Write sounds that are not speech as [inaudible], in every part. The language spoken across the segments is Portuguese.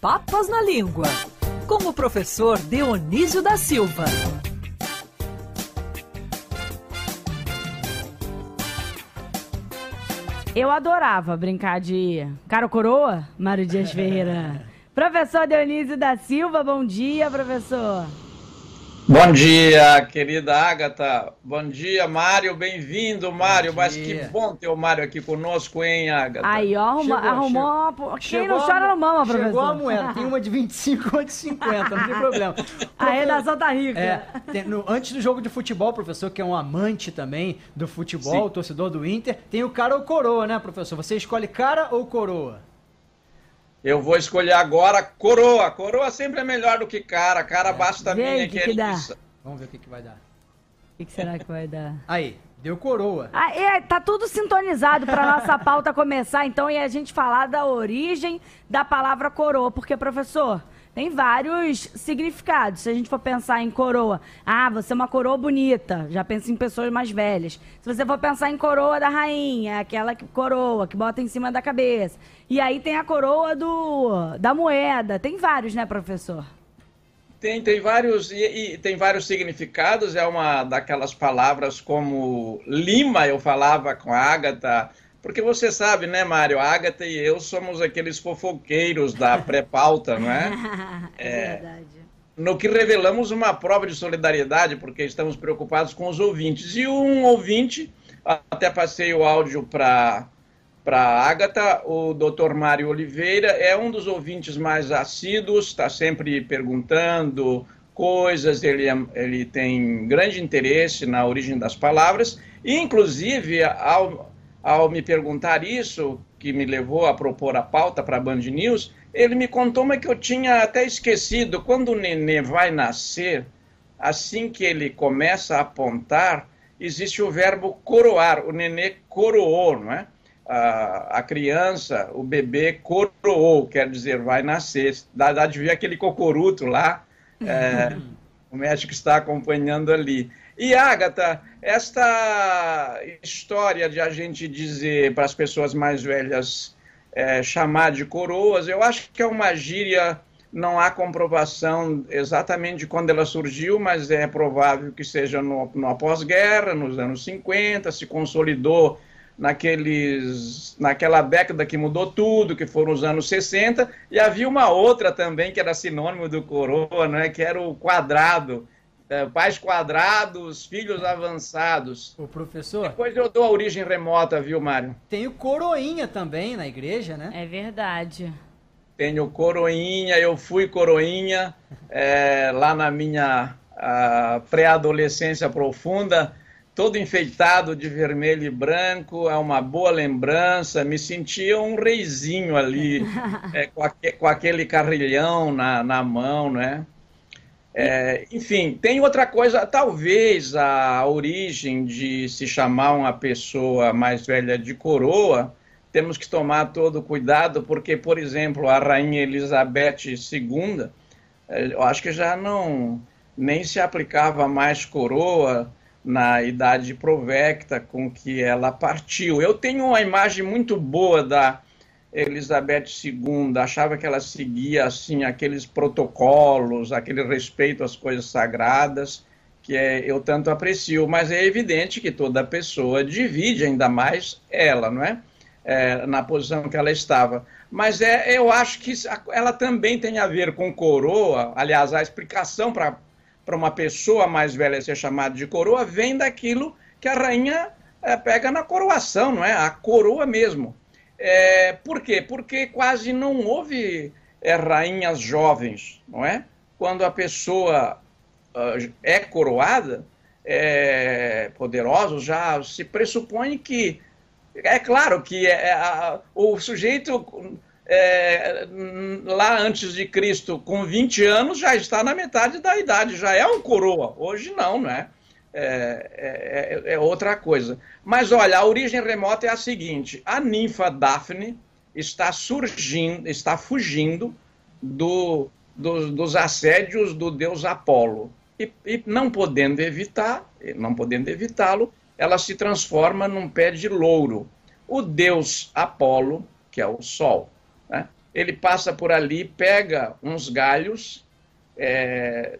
Papas na Língua, com o professor Dionísio da Silva. Eu adorava brincar de cara coroa, Mário Dias Ferreira. [laughs] professor Dionísio da Silva, bom dia, professor. Bom dia, querida Agatha. Bom dia, Mário. Bem-vindo, Mário. Mas que bom ter o Mário aqui conosco, hein, Agatha? Aí, ó, arruma, chegou, arrumou. Chegou, Quem chegou não chora não mama, professor. Chegou a moeda. Tem uma de 25 e uma de 50, não tem problema. [laughs] A redação tá rica. É, tem, no, antes do jogo de futebol, professor, que é um amante também do futebol, torcedor do Inter, tem o cara ou coroa, né, professor? Você escolhe cara ou coroa? Eu vou escolher agora coroa. Coroa sempre é melhor do que cara. Cara é. basta Vê minha que, que, dá. Vamos ver o que, que vai dar. O que, que, será que vai dar? [laughs] Aí, deu coroa. Ah, é, tá tudo sintonizado para nossa pauta começar, então, e a gente falar da origem da palavra coroa. Porque, professor, tem vários significados. Se a gente for pensar em coroa, ah, você é uma coroa bonita, já pensa em pessoas mais velhas. Se você for pensar em coroa da rainha, aquela que, coroa que bota em cima da cabeça. E aí tem a coroa do da moeda. Tem vários, né, professor? Tem, tem vários e, e, tem vários significados. É uma daquelas palavras como lima, eu falava com a Agatha porque você sabe, né, Mário? A Agatha e eu somos aqueles fofoqueiros da pré-pauta, não é? [laughs] é? é verdade. No que revelamos uma prova de solidariedade, porque estamos preocupados com os ouvintes. E um ouvinte, até passei o áudio para para a Agatha, o doutor Mário Oliveira é um dos ouvintes mais assíduos, está sempre perguntando coisas, ele, é, ele tem grande interesse na origem das palavras, e inclusive, ao, ao me perguntar isso, que me levou a propor a pauta para a Band News, ele me contou uma que eu tinha até esquecido. Quando o nenê vai nascer, assim que ele começa a apontar, existe o verbo coroar. O nenê coroou, não é? A, a criança, o bebê coroou, quer dizer, vai nascer. Dá, dá de ver aquele cocoruto lá, é, o médico está acompanhando ali. E, Agatha, esta história de a gente dizer para as pessoas mais velhas é, chamar de coroas, eu acho que é uma gíria, não há comprovação exatamente de quando ela surgiu, mas é provável que seja no, no pós-guerra, nos anos 50, se consolidou naqueles, naquela década que mudou tudo, que foram os anos 60, e havia uma outra também que era sinônimo do coroa, né, que era o quadrado, pais quadrados, filhos avançados. O professor? Depois eu dou a origem remota, viu, Mário? Tem o coroinha também na igreja, né? É verdade. Tenho coroinha, eu fui coroinha é, lá na minha pré-adolescência profunda, todo enfeitado de vermelho e branco, é uma boa lembrança, me sentia um reizinho ali, [laughs] é, com, com, aquele carrilhão na, na mão, né? É, enfim, tem outra coisa, talvez a origem de se chamar uma pessoa mais velha de coroa, temos que tomar todo cuidado, porque, por exemplo, a rainha Elizabeth II, é, eu acho que já não nem se aplicava mais coroa na idade provecta com que ela partiu. Eu tenho uma imagem muito boa da Elizabeth II achava que ela seguia assim aqueles protocolos, aquele respeito às coisas sagradas que é, eu tanto aprecio, mas é evidente que toda pessoa divide ainda mais ela, não é? é na posição que ela estava. Mas é, eu acho que ela também tem a ver com coroa. Aliás, a explicação para uma pessoa mais velha ser chamada de coroa vem daquilo que a rainha é, pega na coroação, não é? A coroa mesmo. É, por quê? Porque quase não houve é, rainhas jovens, não é? Quando a pessoa uh, é coroada, é, poderosa, já se pressupõe que. É claro que é, a, o sujeito é, lá antes de Cristo, com 20 anos, já está na metade da idade, já é um coroa. Hoje não, não é? É, é, é, outra coisa. Mas olha, a origem remota é a seguinte: a ninfa Daphne está surgindo, está fugindo do, do, dos assédios do deus Apolo. E, e não podendo evitar, não podendo evitá-lo, ela se transforma num pé de louro. O deus Apolo, que é o Sol, né, ele passa por ali, pega uns galhos, é,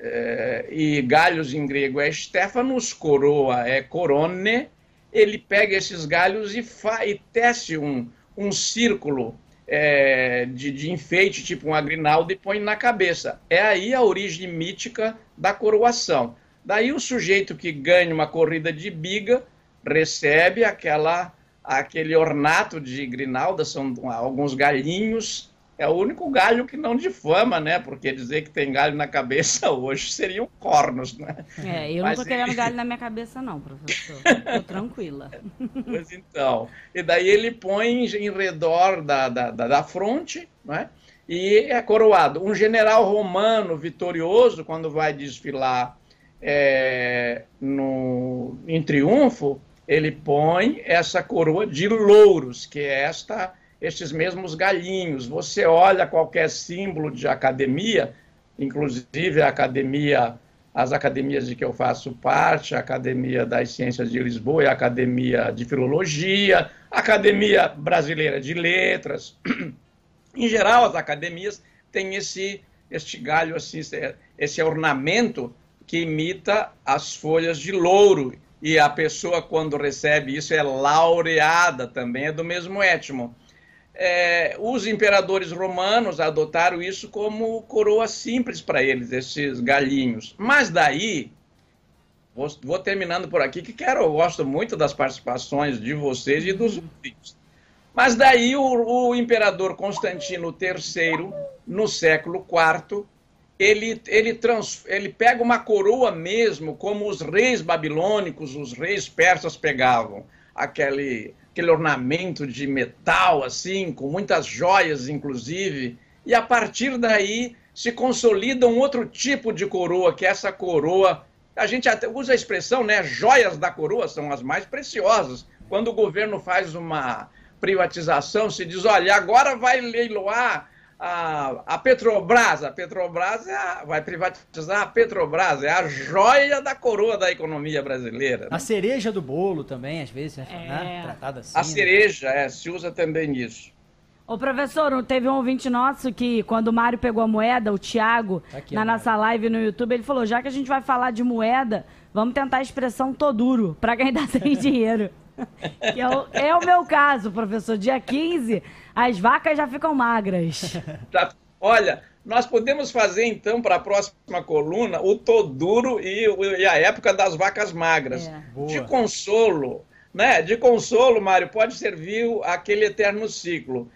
é, e galhos em grego é Stefanos, coroa é corone, ele pega esses galhos e, fa, e tece um, um círculo é, de, de, enfeite, tipo um agrinaldo, e põe na cabeça. É aí a origem mítica da coroação. Daí o sujeito que ganha uma corrida de biga recebe aquela, aquele ornato de grinalda, são alguns galinhos é o único galho que não difama, né? Porque dizer que tem galho na cabeça [laughs] hoje seriam cornos, né? É, eu Mas não tô querendo galho na minha cabeça, não, professor. Tô tranquila. [laughs] Pois então. E daí ele põe em redor da, da, da, da fronte, né? E é coroado. Um general romano vitorioso, quando vai desfilar é, no, em triunfo, ele põe essa coroa de louros, que é esta estes mesmos galinhos. Você olha qualquer símbolo de academia, inclusive a academia, as academias de que eu faço parte, a Academia das Ciências de Lisboa e a Academia de Filologia, a Academia Brasileira de Letras. [clears throat] em geral, as academias têm esse este galho assim, esse ornamento que imita as folhas de louro. E a pessoa, quando recebe isso, é laureada também, é do mesmo étimo é, os imperadores romanos adotaram isso como coroa simples para eles, esses galinhos. Mas daí, vou, vou, terminando por aqui, que quero, eu gosto muito das participações de vocês e dos filhos. Mas daí o, o, imperador Constantino III, no século IV, ele, ele, trans, ele pega uma coroa mesmo, como os reis babilônicos, os reis persas pegavam, aquele aquele ornamento de metal, assim, com muitas joias, inclusive. E a partir daí se consolida um outro tipo de coroa, que é essa coroa. A gente até usa a expressão, né? Joias da coroa são as mais preciosas. Quando o governo faz uma privatização, se diz: olha, agora vai leiloar a, a Petrobras, a Petrobras é a, vai privatizar a Petrobras, é a joia da coroa da economia brasileira. A cereja do bolo também, às vezes, né? é. né? Tratada assim. A né? cereja, é, se usa também isso. Ô, professor, teve um ouvinte nosso que, quando o Mário pegou a moeda, o Thiago, tá aqui, na nossa live no YouTube, ele falou: já que a gente vai falar de moeda, vamos tentar a expressão tô duro, pra quem tá [laughs] sem dinheiro. [laughs] é, o, é o meu caso, professor. Dia 15, as vacas já ficam magras. [laughs] Tá, olha, nós podemos fazer então para a próxima coluna o Toduro e, e a época das vacas magras. É. De consolo, né? De consolo, Mário, pode servir aquele eterno ciclo.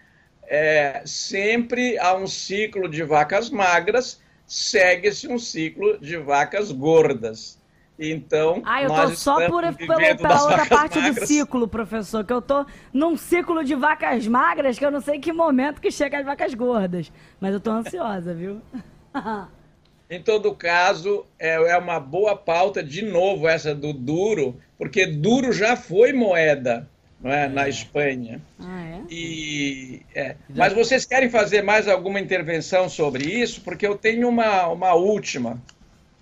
É, sempre há um ciclo de vacas magras, segue-se um ciclo de vacas gordas. Então, ah, eu tô só por, pelo, pela outra parte magras. do ciclo, professor, que eu tô num ciclo de vacas magras que eu não sei que momento que chega as vacas gordas. Mas eu tô ansiosa, viu? [laughs] em todo caso, é, é uma boa pauta, de novo, essa do duro, porque duro já foi moeda não é, é. na Espanha. Ah, é? E, é. Mas vocês querem fazer mais alguma intervenção sobre isso? Porque eu tenho uma, uma última.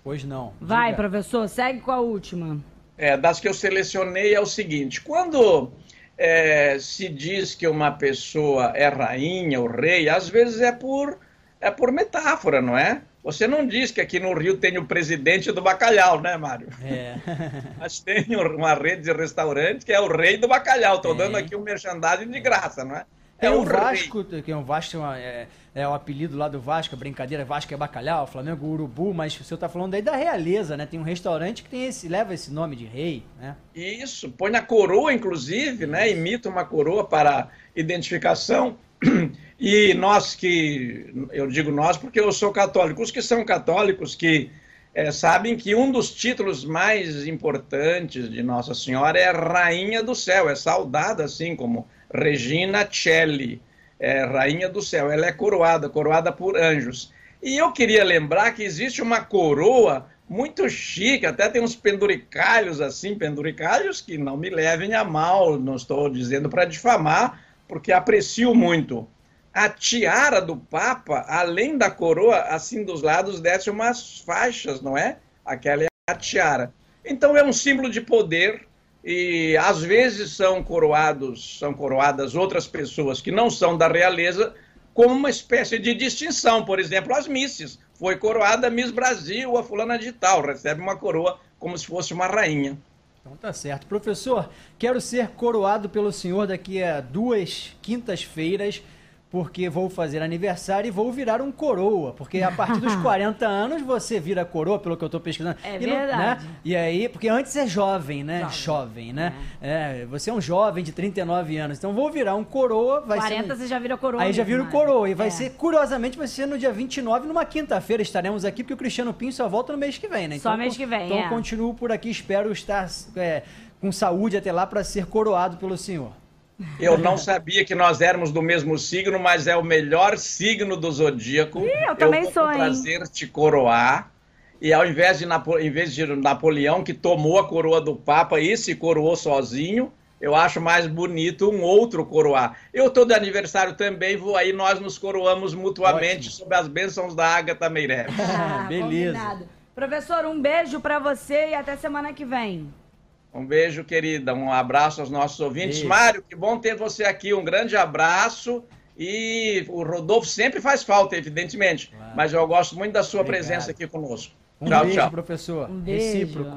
Pois não. Vai, Diga. professor, segue com a última. É, das que eu selecionei é o seguinte: quando é, se diz que uma pessoa é rainha ou rei, às vezes é por, é por metáfora, não é? Você não diz que aqui no Rio tem o presidente do bacalhau, né, Mário? É. [laughs] Mas tem uma rede de restaurantes que é o rei do bacalhau. Estou dando aqui um merchandising de graça, não é? Tem é o Vasco, rei. que é um Vasco, é, é, o apelido lá do Vasco, brincadeira, Vasco é bacalhau, Flamengo Urubu, mas o senhor está falando aí da realeza, né? Tem um restaurante que tem esse, leva esse nome de rei, né? Isso, põe a coroa, inclusive, né? Imita uma coroa para identificação. [clears throat] E nós que, eu digo nós porque eu sou católico, os que são católicos que é, sabem que um dos títulos mais importantes de Nossa Senhora é Rainha do Céu, é saudada assim como Regina Celli, é, Rainha do Céu. Ela é coroada, coroada por anjos. E eu queria lembrar que existe uma coroa muito chique, até tem uns penduricalhos assim, penduricalhos que não me levem a mal, não estou dizendo para difamar, porque aprecio muito. A tiara do Papa, além da coroa, assim dos lados, desce umas faixas, não é? Aquela é a tiara. Então é um símbolo de poder, e às vezes são coroados, são coroadas outras pessoas que não são da realeza, como uma espécie de distinção. Por exemplo, as misses. Foi coroada Miss Brasil, a fulana de tal, recebe uma coroa como se fosse uma rainha. Então tá certo. Professor, quero ser coroado pelo senhor daqui a duas quintas-feiras porque vou fazer aniversário e vou virar um coroa. Porque a partir dos [laughs] 40 anos você vira coroa, pelo que eu estou pesquisando. É e não- verdade. né? E aí, porque antes é jovem, né? Jovem, né? É, você é um jovem de 39 anos. Então vou virar um coroa. Vai 40 ser... você já vira coroa. Aí já vira o Mari. coroa. E vai É. ser, curiosamente, vai ser no dia 29, numa quinta-feira. Estaremos aqui, porque o Cristiano Pinho só volta no mês que vem, né? Só mês que vem, Então é. continuo por aqui, espero estar é, com saúde até lá para ser coroado pelo senhor. Eu não sabia que nós éramos do mesmo signo, mas é o melhor signo do zodíaco. Ih, eu também vou sou, com hein? prazer te coroar. E ao invés de, Napo... em vez de Napoleão, que tomou a coroa do Papa e se coroou sozinho, eu acho mais bonito um outro coroar. Eu estou de aniversário também, vou aí, nós nos coroamos mutuamente Ótimo. sob as bênçãos da Agatha Meirelles. Ah, Beleza. combinado. Professor, um beijo pra você e até semana que vem. Um beijo, querida. Um abraço aos nossos ouvintes. Beijo. Mário, que bom ter você aqui. Um grande abraço. E o Rodolfo sempre faz falta, evidentemente. Claro. Mas eu gosto muito da sua Obrigado. presença aqui conosco. Um tchau, beijo, tchau. professor. Um beijo. Recíproco.